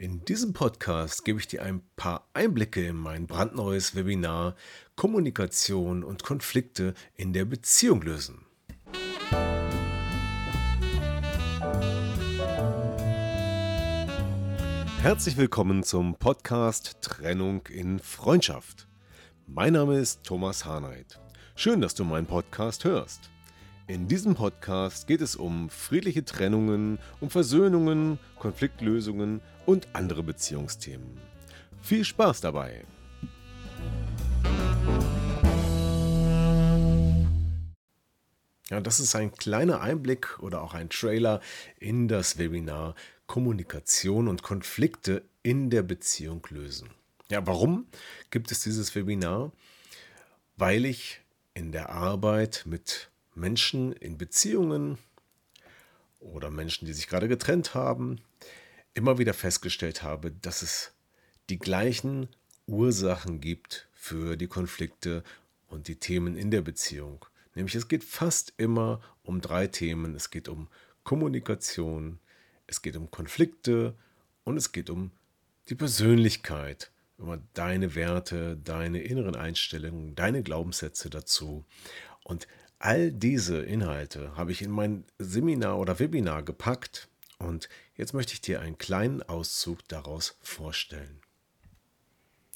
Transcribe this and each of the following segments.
In diesem Podcast gebe ich dir ein paar Einblicke in mein brandneues Webinar Kommunikation und Konflikte in der Beziehung lösen. Herzlich willkommen zum Podcast Trennung in Freundschaft. Mein Name ist Thomas Harnight. Schön, dass du meinen Podcast hörst. In diesem Podcast geht es um friedliche Trennungen, um Versöhnungen, Konfliktlösungen und andere Beziehungsthemen. Viel Spaß dabei! Ja, das ist ein kleiner Einblick oder auch ein Trailer in das Webinar Kommunikation und Konflikte in der Beziehung lösen. Ja, warum gibt es dieses Webinar? Weil ich in der Arbeit mit Menschen in Beziehungen oder Menschen, die sich gerade getrennt haben, immer wieder festgestellt habe, dass es die gleichen Ursachen gibt für die Konflikte und die Themen in der Beziehung. Nämlich es geht fast immer um drei Themen. Es geht um Kommunikation, es geht um Konflikte und es geht um die Persönlichkeit, über deine Werte, deine inneren Einstellungen, deine Glaubenssätze dazu. Und All diese Inhalte habe ich in mein Seminar oder Webinar gepackt und jetzt möchte ich dir einen kleinen Auszug daraus vorstellen.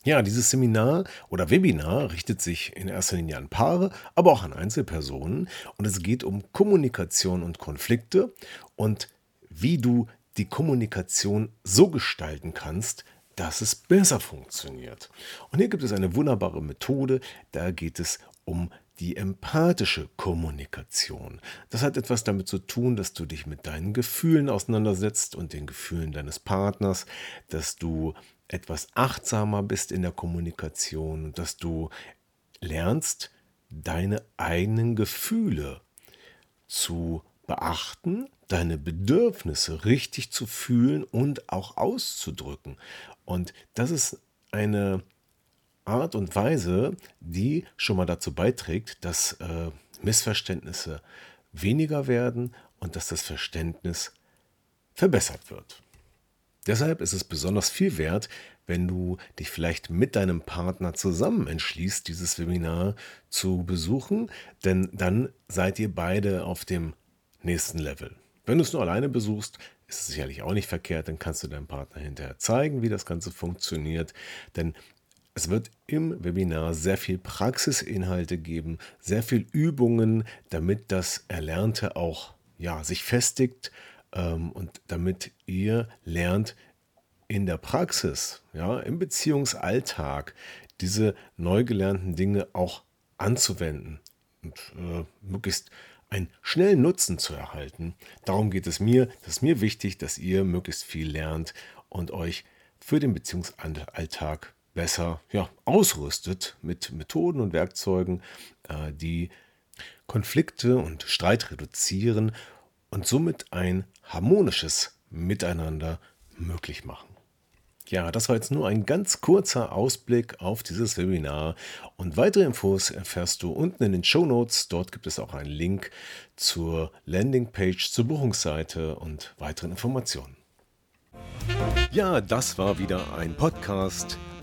Ja, dieses Seminar oder Webinar richtet sich in erster Linie an Paare, aber auch an Einzelpersonen und es geht um Kommunikation und Konflikte und wie du die Kommunikation so gestalten kannst, dass es besser funktioniert. Und hier gibt es eine wunderbare Methode, da geht es um die empathische Kommunikation. Das hat etwas damit zu tun, dass du dich mit deinen Gefühlen auseinandersetzt und den Gefühlen deines Partners, dass du etwas achtsamer bist in der Kommunikation und dass du lernst, deine eigenen Gefühle zu beachten, deine Bedürfnisse richtig zu fühlen und auch auszudrücken. Und das ist eine Art und Weise, die schon mal dazu beiträgt, dass äh, Missverständnisse weniger werden und dass das Verständnis verbessert wird. Deshalb ist es besonders viel wert, wenn du dich vielleicht mit deinem Partner zusammen entschließt, dieses Webinar zu besuchen, denn dann seid ihr beide auf dem nächsten Level. Wenn du es nur alleine besuchst, ist es sicherlich auch nicht verkehrt, dann kannst du deinem Partner hinterher zeigen, wie das Ganze funktioniert, denn es wird im Webinar sehr viel Praxisinhalte geben, sehr viel Übungen, damit das Erlernte auch ja, sich festigt ähm, und damit ihr lernt, in der Praxis, ja, im Beziehungsalltag, diese neu gelernten Dinge auch anzuwenden und äh, möglichst einen schnellen Nutzen zu erhalten. Darum geht es mir. Das ist mir wichtig, dass ihr möglichst viel lernt und euch für den Beziehungsalltag besser ja, ausrüstet mit Methoden und Werkzeugen, äh, die Konflikte und Streit reduzieren und somit ein harmonisches Miteinander möglich machen. Ja, das war jetzt nur ein ganz kurzer Ausblick auf dieses Webinar und weitere Infos erfährst du unten in den Show Notes. Dort gibt es auch einen Link zur Landingpage, zur Buchungsseite und weiteren Informationen. Ja, das war wieder ein Podcast